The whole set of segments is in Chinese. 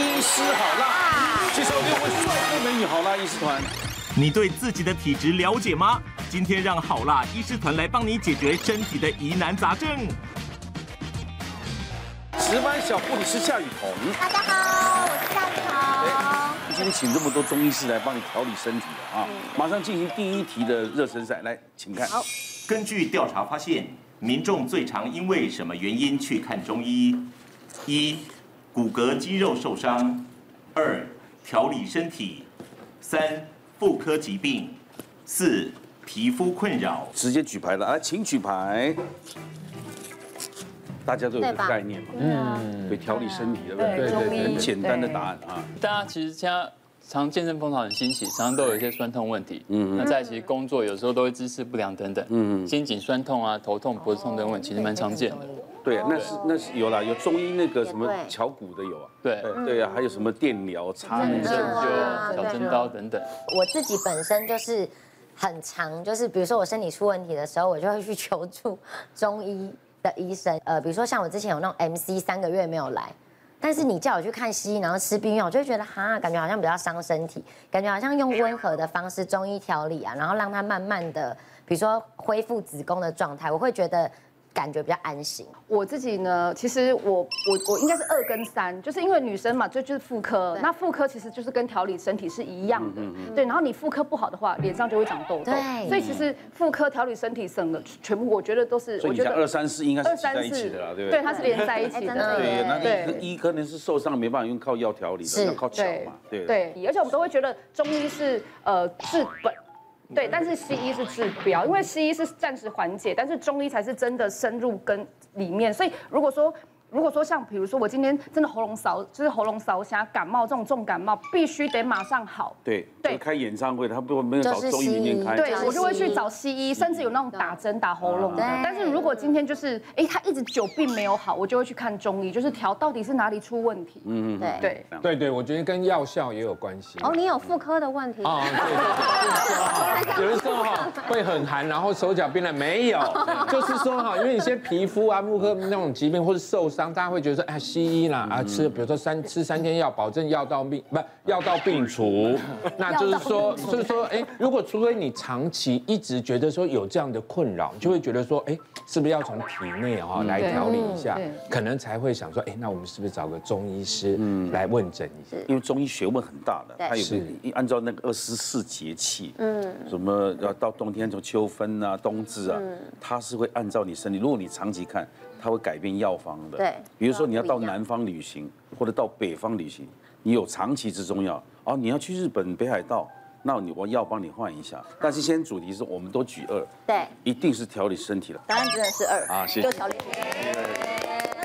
医师好辣，介绍六位帅哥美女好辣医师团。你对自己的体质了解吗？今天让好辣医师团来帮你解决身体的疑难杂症。值班小护理师夏雨桐，大家好，我是夏雨桐。今天请这么多中医师来帮你调理身体的啊！马上进行第一题的热身赛，来，请看。好，根据调查发现，民众最常因为什么原因去看中医？一、骨骼肌肉受伤；二、调理身体；三、妇科疾病；四、皮肤困扰。直接举牌了，来，请举牌。大家都有个概念嘛，嗯，对，调理身体的，对对对，很简单的答案啊。大家其实现在常健身风潮很兴起，常常都有一些酸痛问题，嗯，那在其实工作有时候都会姿势不良等等，嗯，肩颈酸痛啊、头痛、脖子痛等问题，其实蛮常见的。对，那是那是有啦，有中医那个什么敲骨的有啊，对对啊，还有什么电疗、擦那个针灸、小针刀等等。我自己本身就是很常，就是比如说我身体出问题的时候，我就会去求助中医的医生。呃，比如说像我之前有那种 MC 三个月没有来，但是你叫我去看西医，然后吃避孕药，我就会觉得哈，感觉好像比较伤身体，感觉好像用温和的方式中医调理啊，然后让它慢慢的，比如说恢复子宫的状态，我会觉得。感觉比较安心。我自己呢，其实我我我应该是二跟三，就是因为女生嘛，就就是妇科。那妇科其实就是跟调理身体是一样的，对。然后你妇科不好的话，脸上就会长痘痘。对。所以其实妇科调理身体省的全部，我觉得都是。所以你讲二三四应该是在一起的啦，对不对？对，它是连在一起的。对，那你一可能是受伤没办法用靠药调理的，要靠巧嘛。对。对，而且我们都会觉得中医是呃治本。对，但是西医是治标，因为西医是暂时缓解，但是中医才是真的深入根里面，所以如果说。如果说像比如说我今天真的喉咙烧，就是喉咙烧瞎感冒这种重感冒，必须得马上好。对对，开演唱会他不没有找中医里面开。对，我就会去找西医，甚至有那种打针打喉咙的。但是如果今天就是哎他一直久病没有好，我就会去看中医，就是调到底是哪里出问题。嗯嗯，对对对对，我觉得跟药效也有关系。哦，你有妇科的问题啊？对对对，有的时候哈会很寒，然后手脚冰冷，没有，就是说哈，因为一些皮肤啊、妇科那种疾病或者受伤。大家会觉得说，哎，西医啦，啊，吃，比如说三吃三天药，保证药到病，不药到病除。那就是说，就是说，哎，如果除非你长期一直觉得说有这样的困扰，就会觉得说，哎，是不是要从体内啊来调理一下？可能才会想说，哎，那我们是不是找个中医师来问诊一下？因为中医学问很大的，它有按照那个二十四节气，嗯，什么要到冬天从秋分啊、冬至啊，它是会按照你身体，如果你长期看。它会改变药方的，对，比如说你要到南方旅行，或者到北方旅行，你有长期之中药，哦，你要去日本北海道，那你我药帮你换一下。但是现在主题是我们都举二，对，一定是调理身体了。答案真的是二啊，谢谢。就调理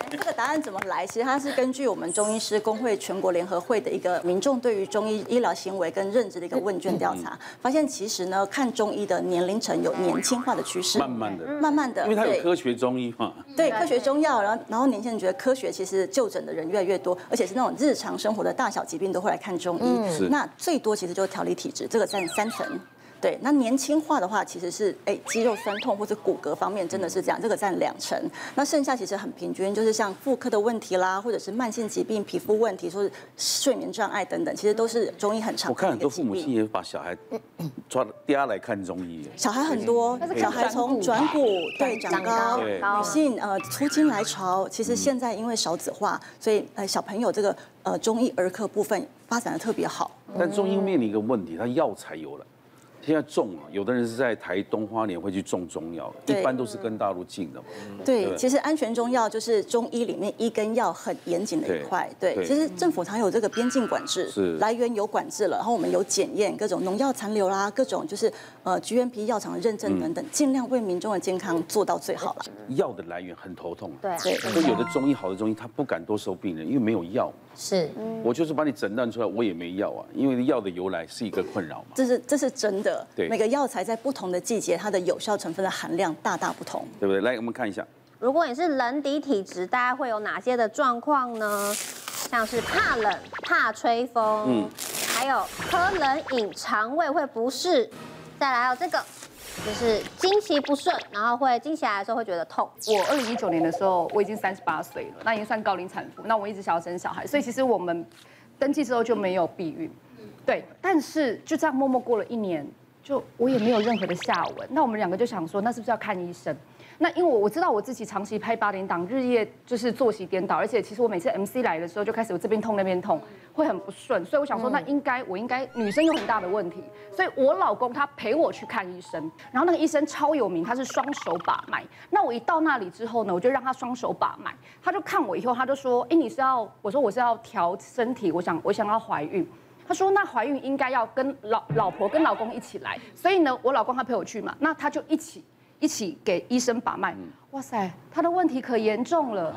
这个答案怎么来？其实它是根据我们中医师工会全国联合会的一个民众对于中医医疗行为跟认知的一个问卷调查，发现其实呢，看中医的年龄层有年轻化的趋势，慢慢的，慢慢的，因为它有科学中医嘛，对，科学中药，然后然后年轻人觉得科学其实就诊的人越来越多，而且是那种日常生活的大小疾病都会来看中医，那最多其实就是调理体质，这个占三成。对，那年轻化的话，其实是哎肌肉酸痛或者骨骼方面真的是这样，这个占两成。那剩下其实很平均，就是像妇科的问题啦，或者是慢性疾病、皮肤问题，说是睡眠障碍等等，其实都是中医很常。我看很多父母亲也把小孩抓嗲来看中医。小孩很多，小孩从转骨对长高，女性呃初经来潮，其实现在因为少子化，所以呃小朋友这个呃中医儿科部分发展的特别好。但中医面临一个问题，它药材有了。现在种啊，有的人是在台东花莲会去种中药，一般都是跟大陆进的嘛。对，其实安全中药就是中医里面医跟药很严谨的一块。对，其实政府它有这个边境管制，是来源有管制了，然后我们有检验各种农药残留啦，各种就是呃 GMP 药厂的认证等等，尽量为民众的健康做到最好了。药的来源很头痛。对，所以有的中医好的中医他不敢多收病人，因为没有药。是，我就是把你诊断出来，我也没药啊，因为药的由来是一个困扰嘛。这是这是真的，对，每个药材在不同的季节，它的有效成分的含量大大不同，对不对？来，我们看一下，如果你是冷底体质，大家会有哪些的状况呢？像是怕冷、怕吹风，嗯，还有喝冷饮，肠胃会不适，再来还有这个。就是经期不顺，然后会经期来的时候会觉得痛。我二零一九年的时候，我已经三十八岁了，那已经算高龄产妇。那我一直想要生小孩，所以其实我们登记之后就没有避孕，对，但是就这样默默过了一年，就我也没有任何的下文。那我们两个就想说，那是不是要看医生？那因为我我知道我自己长期拍八点档，日夜就是作息颠倒，而且其实我每次 MC 来的时候就开始我这边痛那边痛，会很不顺，所以我想说那应该我应该女生有很大的问题，所以我老公他陪我去看医生，然后那个医生超有名，他是双手把脉。那我一到那里之后呢，我就让他双手把脉，他就看我以后他就说，哎，你是要我说我是要调身体，我想我想要怀孕，他说那怀孕应该要跟老老婆跟老公一起来，所以呢我老公他陪我去嘛，那他就一起。一起给医生把脉，哇塞，他的问题可严重了，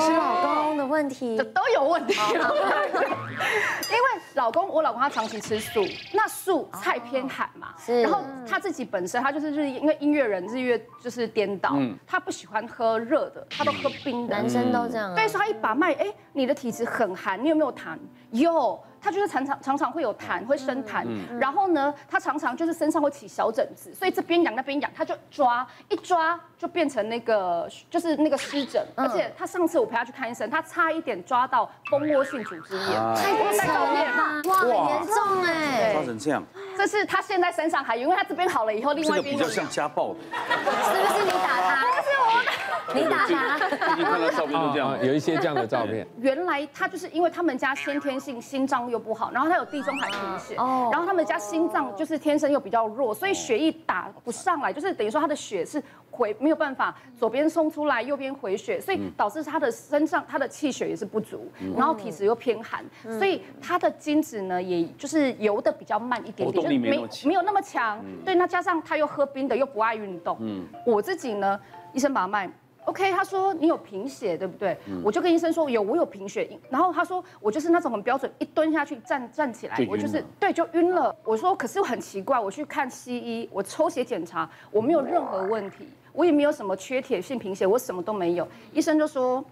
是老公的问题，都有问题。因为老公，我老公他长期吃素，那素菜偏寒嘛，是。然后他自己本身他就是日，因为音乐人日月就是颠倒，他不喜欢喝热的，他都喝冰的。男生都这样。对，所以他一把脉，哎，你的体质很寒，你有没有痰？有。他就是常常常常会有痰，会生痰，然后呢，他常常就是身上会起小疹子，所以这边痒那边痒，他就抓一抓就变成那个就是那个湿疹，而且他上次我陪他去看医生，他差一点抓到蜂窝性组织炎，太多太讨厌了，哇，很严重哎，抓成这样，这是他现在身上还有，因为他这边好了以后，另外一边比较像家暴的，是不是你打他？不是我，你打他，最近看到照片都这样，有一些这样的照片。原来他就是因为他们家先天性心脏又不好，然后他有地中海贫血，然后他们家心脏就是天生又比较弱，所以血液打不上来，就是等于说他的血是回没有办法左边送出来，右边回血，所以导致他的身上他的气血也是不足，然后体质又偏寒，所以他的精子呢，也就是游的比较慢一点点，就是没没有那么强。对，那加上他又喝冰的，又不爱运动。嗯，我自己呢，医生把他脉。OK，他说你有贫血，对不对？嗯、我就跟医生说有，我有贫血。然后他说我就是那种很标准，一蹲下去站站起来，我就是对就晕了。我说可是很奇怪，我去看西医，我抽血检查，我没有任何问题，我也没有什么缺铁性贫血，我什么都没有。医生就说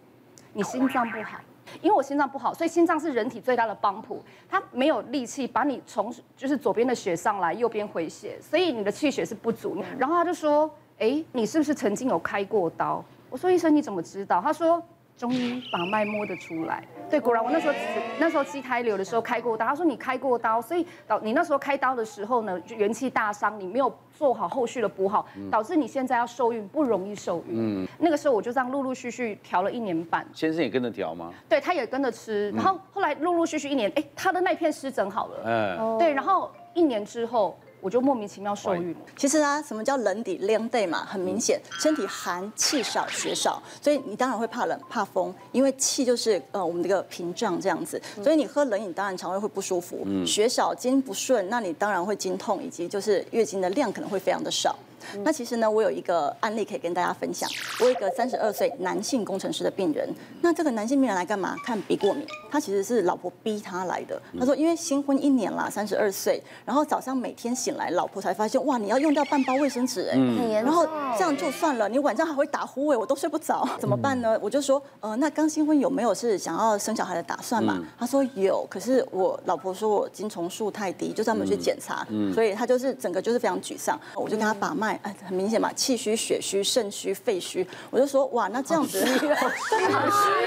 你心脏不好，因为我心脏不好，所以心脏是人体最大的帮浦，它没有力气把你从就是左边的血上来，右边回血，所以你的气血是不足。然后他就说，哎，你是不是曾经有开过刀？我说医生，你怎么知道？他说中医把脉摸得出来。对，果然我那时候那时候畸胎瘤的时候开过刀。他说你开过刀，所以导你那时候开刀的时候呢，就元气大伤，你没有做好后续的补好，导致你现在要受孕不容易受孕。嗯，那个时候我就这样陆陆续续调了一年半。先生也跟着调吗？对，他也跟着吃。然后后来陆陆续续一年，哎，他的那片湿疹好了。嗯，对，然后一年之后。我就莫名其妙受孕了。其实啊，什么叫冷底凉底嘛？很明显，身体寒气少血少，所以你当然会怕冷怕风，因为气就是呃我们这个屏障这样子，所以你喝冷饮当然肠胃会不舒服。血少经不顺，那你当然会经痛，以及就是月经的量可能会非常的少。那其实呢，我有一个案例可以跟大家分享。我有一个三十二岁男性工程师的病人，那这个男性病人来干嘛？看鼻过敏。他其实是老婆逼他来的。他说，因为新婚一年啦，三十二岁，然后早上每天醒来，老婆才发现，哇，你要用掉半包卫生纸哎，嗯、然后这样就算了，你晚上还会打呼哎，我都睡不着，怎么办呢？我就说，呃，那刚新婚有没有是想要生小孩的打算嘛？他说有，可是我老婆说我精虫数太低，就专门去检查，所以他就是整个就是非常沮丧。我就跟他把脉。哎，很明显嘛，气虚、血虚、肾虚、肺虚，我就说哇，那这样子真的很虚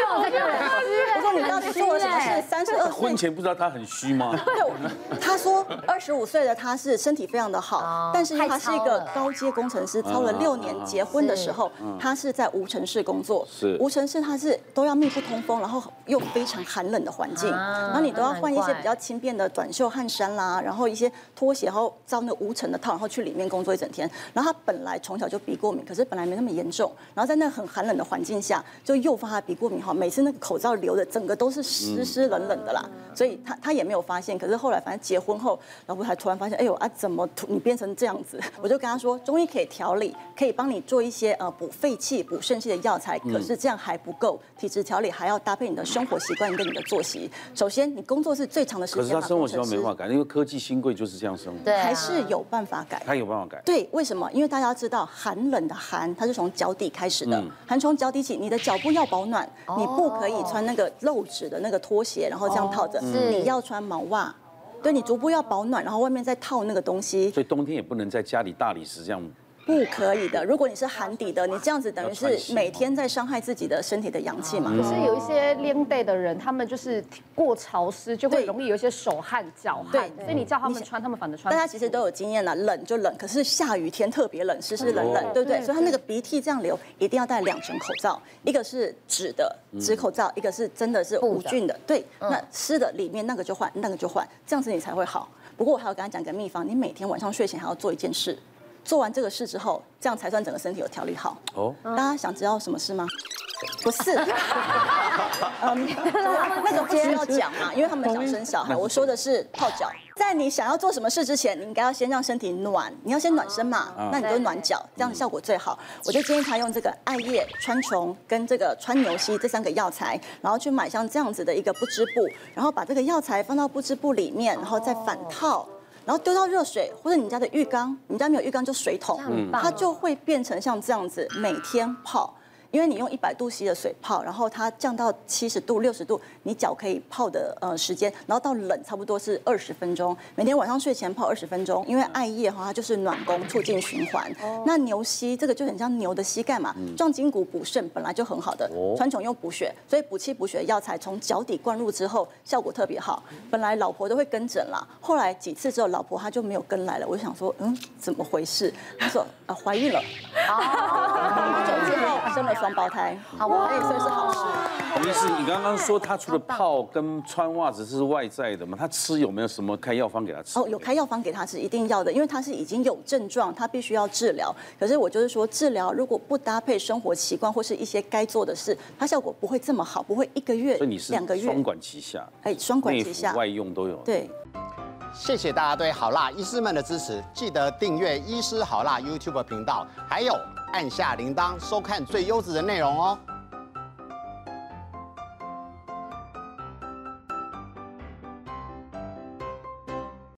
哦，这个人。我说你到底做了什么事？三十二岁婚前不知道他很虚吗？对，他说二十五岁的他是身体非常的好，但是因为他是一个高阶工程师，操了六年，结婚的时候他是在无尘室工作，是无尘室，他是都要密不通风，然后又非常寒冷的环境，然后你都要换一些比较轻便的短袖汗衫啦，然后一些拖鞋，然后罩那无尘的套，然后去里面工作一整天，然后他本来从小就鼻过敏，可是本来没那么严重，然后在那很寒冷的环境下，就诱发他鼻过敏哈。每次那个口罩流的整个都是湿湿冷冷的啦，所以他他也没有发现。可是后来反正结婚后，老婆还突然发现，哎呦啊，怎么你变成这样子？我就跟他说，中医可以调理，可以帮你做一些呃补肺气、补肾气的药材。可是这样还不够，体质调理还要搭配你的生活习惯跟你的作息。首先，你工作是最长的时间，可是他生活习惯没办法改，因为科技新贵就是这样生活。对，还是有办法改。他有办法改。对，为什么？因为大家知道寒冷的寒，它是从脚底开始的，寒从脚底起，你的脚部要保暖，你不可以穿那个露趾的那个拖鞋，然后这样套着，你要穿毛袜，对，你足部要保暖，然后外面再套那个东西。所以冬天也不能在家里大理石这样。不可以的。如果你是寒底的，你这样子等于是每天在伤害自己的身体的阳气嘛。可是有一些冷地的人，他们就是过潮湿，就会容易有一些手汗、脚汗。所以你叫他们穿，他们反而穿。大家其实都有经验了，冷就冷，可是下雨天特别冷，湿湿冷冷，对不对？所以他那个鼻涕这样流，一定要戴两层口罩，一个是纸的纸口罩，一个是真的是无菌的。对，那湿的里面那个就换，那个就换，这样子你才会好。不过我还要跟他讲个秘方，你每天晚上睡前还要做一件事。做完这个事之后，这样才算整个身体有调理好。哦，大家想知道什么事吗？不是，嗯，那个不需要讲嘛，因为他们想生小孩。我说的是泡脚，在你想要做什么事之前，你应该要先让身体暖，你要先暖身嘛，那你就暖脚，这样效果最好。我就建议他用这个艾叶、川穹跟这个川牛膝这三个药材，然后去买像这样子的一个不织布，然后把这个药材放到不织布里面，然后再反套。然后丢到热水，或者你家的浴缸，你家没有浴缸就水桶，它就会变成像这样子，每天泡。因为你用一百度 C 的水泡，然后它降到七十度、六十度，你脚可以泡的呃时间，然后到冷差不多是二十分钟。每天晚上睡前泡二十分钟，因为艾叶哈它就是暖宫，促进循环。那牛膝这个就很像牛的膝盖嘛，壮筋骨、补肾本来就很好的。川芎又补血，所以补气补血的药材从脚底灌入之后，效果特别好。本来老婆都会跟诊啦，后来几次之后，老婆她就没有跟来了。我就想说，嗯，怎么回事？她说啊，怀孕了。生了双胞胎，好吧，所以是好事。洪医师，你刚刚说他除了泡跟穿袜子是外在的嘛？他吃有没有什么开药方给他吃？哦，有开药方给他吃，一定要的，因为他是已经有症状，他必须要治疗。可是我就是说，治疗如果不搭配生活习惯或是一些该做的事，它效果不会这么好，不会一个月、两个月。双管齐下，哎，双管齐下，外用都有。对，谢谢大家对好辣医师们的支持，记得订阅医师好辣 YouTube 频道，还有。按下铃铛，收看最优质的内容哦。